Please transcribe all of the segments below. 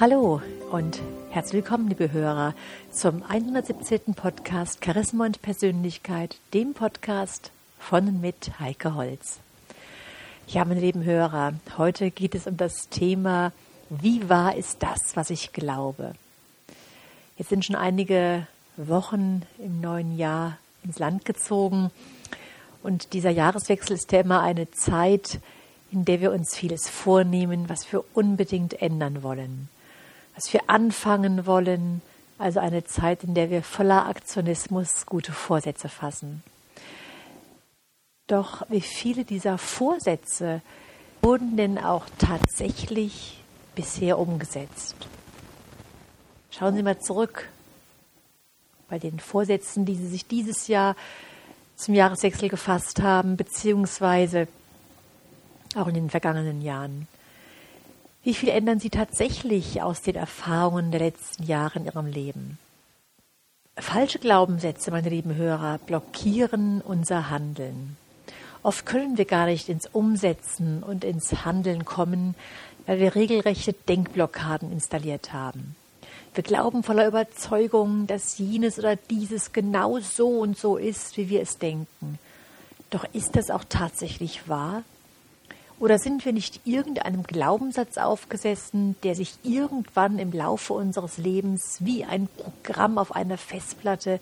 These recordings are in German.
Hallo und herzlich willkommen, liebe Hörer, zum 117. Podcast Charisma und Persönlichkeit, dem Podcast von und mit Heike Holz. Ja, meine lieben Hörer, heute geht es um das Thema, wie wahr ist das, was ich glaube? Jetzt sind schon einige Wochen im neuen Jahr ins Land gezogen und dieser Jahreswechsel ist ja immer eine Zeit, in der wir uns vieles vornehmen, was wir unbedingt ändern wollen, was wir anfangen wollen, also eine Zeit, in der wir voller Aktionismus gute Vorsätze fassen. Doch wie viele dieser Vorsätze wurden denn auch tatsächlich bisher umgesetzt? Schauen Sie mal zurück bei den Vorsätzen, die Sie sich dieses Jahr zum Jahreswechsel gefasst haben, beziehungsweise auch in den vergangenen Jahren. Wie viel ändern Sie tatsächlich aus den Erfahrungen der letzten Jahre in Ihrem Leben? Falsche Glaubenssätze, meine lieben Hörer, blockieren unser Handeln. Oft können wir gar nicht ins Umsetzen und ins Handeln kommen, weil wir regelrechte Denkblockaden installiert haben. Wir glauben voller Überzeugung, dass jenes oder dieses genau so und so ist, wie wir es denken. Doch ist das auch tatsächlich wahr? Oder sind wir nicht irgendeinem Glaubenssatz aufgesessen, der sich irgendwann im Laufe unseres Lebens wie ein Programm auf einer Festplatte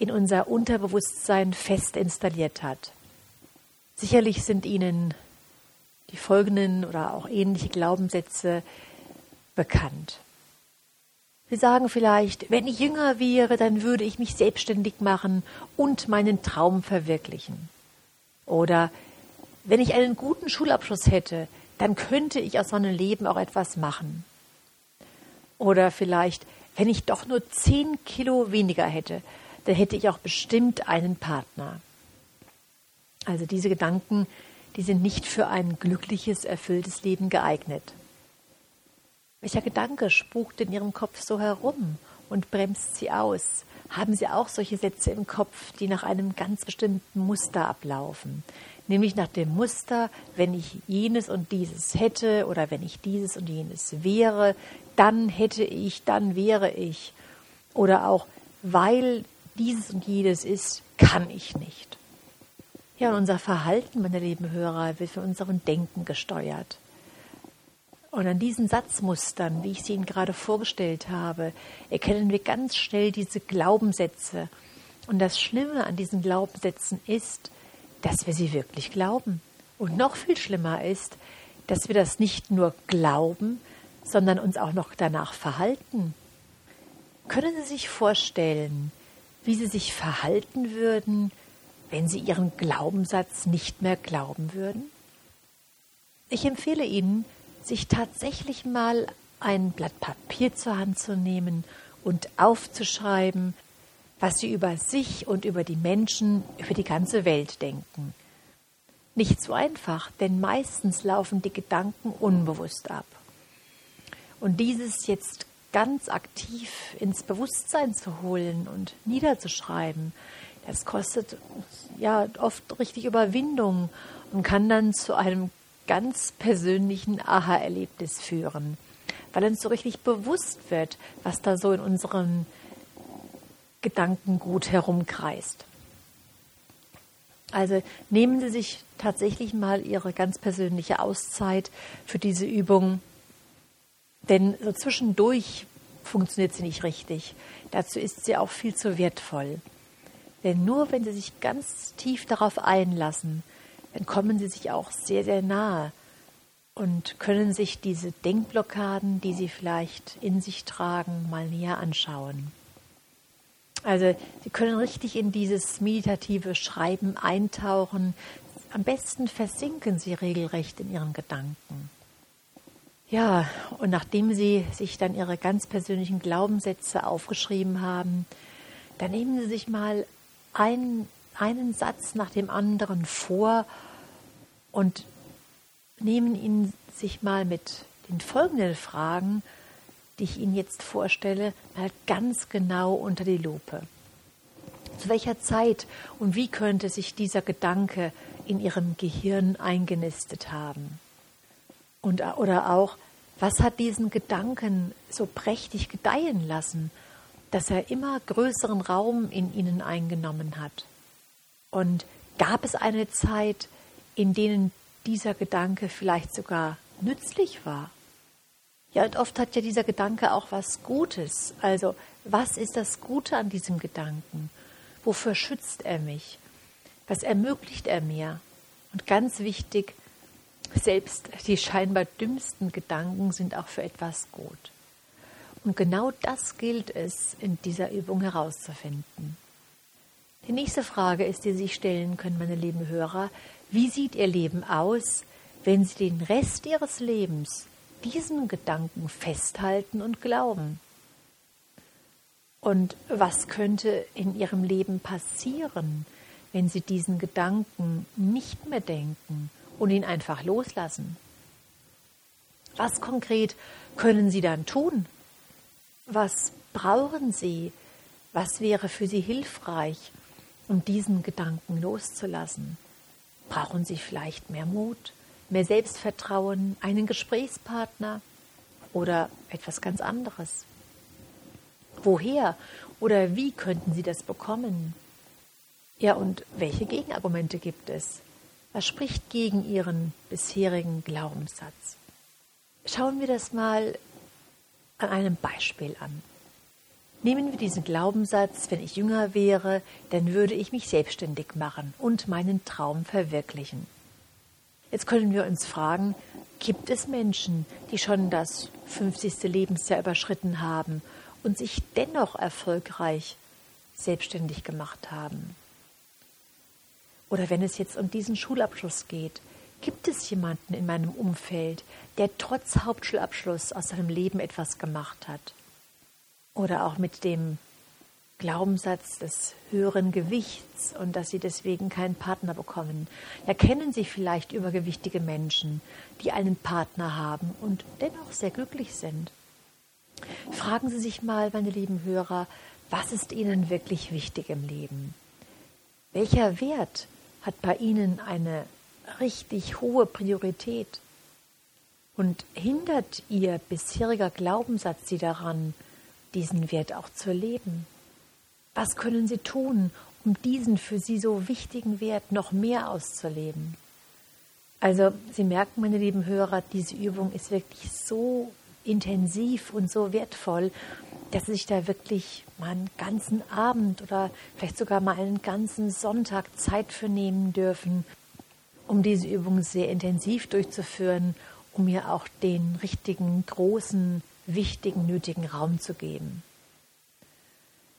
in unser Unterbewusstsein fest installiert hat? Sicherlich sind Ihnen die folgenden oder auch ähnliche Glaubenssätze bekannt. Sie sagen vielleicht, wenn ich jünger wäre, dann würde ich mich selbstständig machen und meinen Traum verwirklichen. Oder wenn ich einen guten Schulabschluss hätte, dann könnte ich aus meinem Leben auch etwas machen. Oder vielleicht, wenn ich doch nur zehn Kilo weniger hätte, dann hätte ich auch bestimmt einen Partner. Also diese Gedanken, die sind nicht für ein glückliches, erfülltes Leben geeignet. Welcher Gedanke spukt in Ihrem Kopf so herum und bremst Sie aus? Haben Sie auch solche Sätze im Kopf, die nach einem ganz bestimmten Muster ablaufen? nämlich nach dem Muster, wenn ich jenes und dieses hätte oder wenn ich dieses und jenes wäre, dann hätte ich, dann wäre ich. Oder auch, weil dieses und jenes ist, kann ich nicht. Ja, und unser Verhalten, meine lieben Hörer, wird von unserem Denken gesteuert. Und an diesen Satzmustern, wie ich sie Ihnen gerade vorgestellt habe, erkennen wir ganz schnell diese Glaubenssätze. Und das Schlimme an diesen Glaubenssätzen ist, dass wir sie wirklich glauben. Und noch viel schlimmer ist, dass wir das nicht nur glauben, sondern uns auch noch danach verhalten. Können Sie sich vorstellen, wie Sie sich verhalten würden, wenn Sie Ihren Glaubenssatz nicht mehr glauben würden? Ich empfehle Ihnen, sich tatsächlich mal ein Blatt Papier zur Hand zu nehmen und aufzuschreiben, was sie über sich und über die Menschen, über die ganze Welt denken. Nicht so einfach, denn meistens laufen die Gedanken unbewusst ab. Und dieses jetzt ganz aktiv ins Bewusstsein zu holen und niederzuschreiben, das kostet ja oft richtig Überwindung und kann dann zu einem ganz persönlichen Aha-Erlebnis führen, weil uns so richtig bewusst wird, was da so in unseren Gedankengut herumkreist. Also nehmen Sie sich tatsächlich mal Ihre ganz persönliche Auszeit für diese Übung, denn so zwischendurch funktioniert sie nicht richtig. Dazu ist sie auch viel zu wertvoll. Denn nur wenn Sie sich ganz tief darauf einlassen, dann kommen Sie sich auch sehr, sehr nahe und können sich diese Denkblockaden, die Sie vielleicht in sich tragen, mal näher anschauen. Also Sie können richtig in dieses meditative Schreiben eintauchen. Am besten versinken Sie regelrecht in Ihren Gedanken. Ja, und nachdem Sie sich dann Ihre ganz persönlichen Glaubenssätze aufgeschrieben haben, dann nehmen Sie sich mal ein, einen Satz nach dem anderen vor und nehmen ihn sich mal mit den folgenden Fragen die ich Ihnen jetzt vorstelle, mal ganz genau unter die Lupe. Zu welcher Zeit und wie könnte sich dieser Gedanke in Ihrem Gehirn eingenistet haben? Und, oder auch, Was hat diesen Gedanken so prächtig gedeihen lassen, dass er immer größeren Raum in ihnen eingenommen hat? Und gab es eine Zeit, in denen dieser Gedanke vielleicht sogar nützlich war? Ja, und oft hat ja dieser Gedanke auch was Gutes. Also, was ist das Gute an diesem Gedanken? Wofür schützt er mich? Was ermöglicht er mir? Und ganz wichtig, selbst die scheinbar dümmsten Gedanken sind auch für etwas gut. Und genau das gilt es in dieser Übung herauszufinden. Die nächste Frage ist, die Sie sich stellen können, meine lieben Hörer, wie sieht Ihr Leben aus, wenn Sie den Rest Ihres Lebens diesen Gedanken festhalten und glauben? Und was könnte in Ihrem Leben passieren, wenn Sie diesen Gedanken nicht mehr denken und ihn einfach loslassen? Was konkret können Sie dann tun? Was brauchen Sie? Was wäre für Sie hilfreich, um diesen Gedanken loszulassen? Brauchen Sie vielleicht mehr Mut, mehr Selbstvertrauen, einen Gesprächspartner oder etwas ganz anderes? Woher oder wie könnten Sie das bekommen? Ja, und welche Gegenargumente gibt es? Was spricht gegen Ihren bisherigen Glaubenssatz? Schauen wir das mal an einem Beispiel an. Nehmen wir diesen Glaubenssatz, wenn ich jünger wäre, dann würde ich mich selbstständig machen und meinen Traum verwirklichen. Jetzt können wir uns fragen, gibt es Menschen, die schon das 50. Lebensjahr überschritten haben und sich dennoch erfolgreich selbstständig gemacht haben? Oder wenn es jetzt um diesen Schulabschluss geht, gibt es jemanden in meinem Umfeld, der trotz Hauptschulabschluss aus seinem Leben etwas gemacht hat? Oder auch mit dem Glaubenssatz des höheren Gewichts und dass sie deswegen keinen Partner bekommen. Erkennen Sie vielleicht übergewichtige Menschen, die einen Partner haben und dennoch sehr glücklich sind. Fragen Sie sich mal, meine lieben Hörer, was ist Ihnen wirklich wichtig im Leben? Welcher Wert hat bei Ihnen eine richtig hohe Priorität? Und hindert Ihr bisheriger Glaubenssatz Sie daran, diesen Wert auch zu leben? Was können Sie tun, um diesen für Sie so wichtigen Wert noch mehr auszuleben? Also Sie merken, meine lieben Hörer, diese Übung ist wirklich so intensiv und so wertvoll, dass Sie sich da wirklich mal einen ganzen Abend oder vielleicht sogar mal einen ganzen Sonntag Zeit für nehmen dürfen, um diese Übung sehr intensiv durchzuführen, um mir auch den richtigen, großen, wichtigen, nötigen Raum zu geben.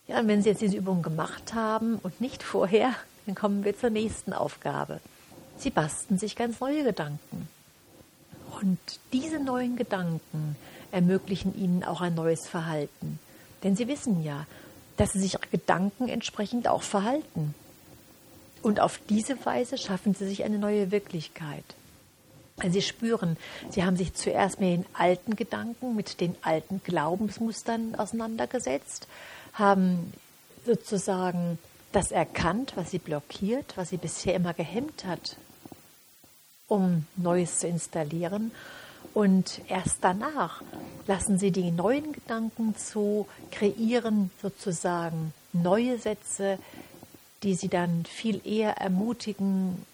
Ja, und wenn Sie jetzt diese Übung gemacht haben und nicht vorher, dann kommen wir zur nächsten Aufgabe. Sie basteln sich ganz neue Gedanken. Und diese neuen Gedanken ermöglichen Ihnen auch ein neues Verhalten. Denn Sie wissen ja, dass Sie sich Gedanken entsprechend auch verhalten. Und auf diese Weise schaffen Sie sich eine neue Wirklichkeit. Sie spüren, Sie haben sich zuerst mit den alten Gedanken, mit den alten Glaubensmustern auseinandergesetzt, haben sozusagen das erkannt, was Sie blockiert, was Sie bisher immer gehemmt hat, um Neues zu installieren. Und erst danach lassen Sie die neuen Gedanken zu, kreieren sozusagen neue Sätze, die Sie dann viel eher ermutigen,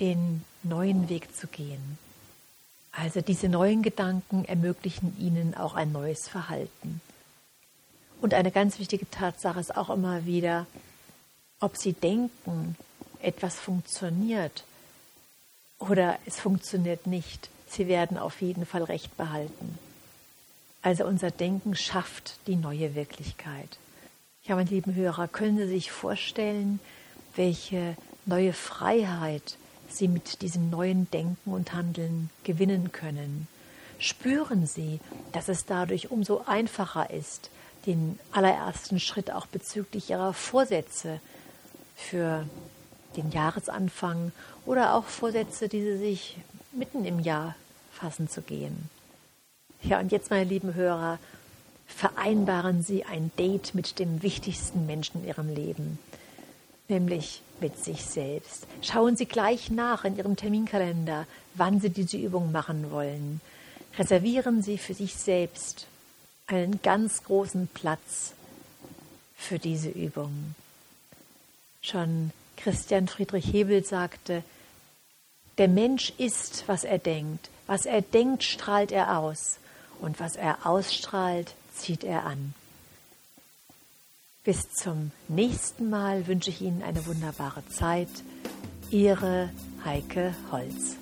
den neuen Weg zu gehen. Also diese neuen Gedanken ermöglichen ihnen auch ein neues Verhalten. Und eine ganz wichtige Tatsache ist auch immer wieder, ob sie denken, etwas funktioniert oder es funktioniert nicht. Sie werden auf jeden Fall recht behalten. Also unser Denken schafft die neue Wirklichkeit. Ja, meine lieben Hörer, können Sie sich vorstellen, welche neue Freiheit Sie mit diesem neuen Denken und Handeln gewinnen können. Spüren Sie, dass es dadurch umso einfacher ist, den allerersten Schritt auch bezüglich Ihrer Vorsätze für den Jahresanfang oder auch Vorsätze, die Sie sich mitten im Jahr fassen zu gehen. Ja, und jetzt, meine lieben Hörer, vereinbaren Sie ein Date mit dem wichtigsten Menschen in Ihrem Leben, nämlich mit sich selbst. Schauen Sie gleich nach in Ihrem Terminkalender, wann Sie diese Übung machen wollen. reservieren Sie für sich selbst einen ganz großen Platz für diese Übung. Schon Christian Friedrich Hebel sagte, der Mensch ist, was er denkt. Was er denkt, strahlt er aus. Und was er ausstrahlt, zieht er an. Bis zum nächsten Mal wünsche ich Ihnen eine wunderbare Zeit. Ihre Heike Holz.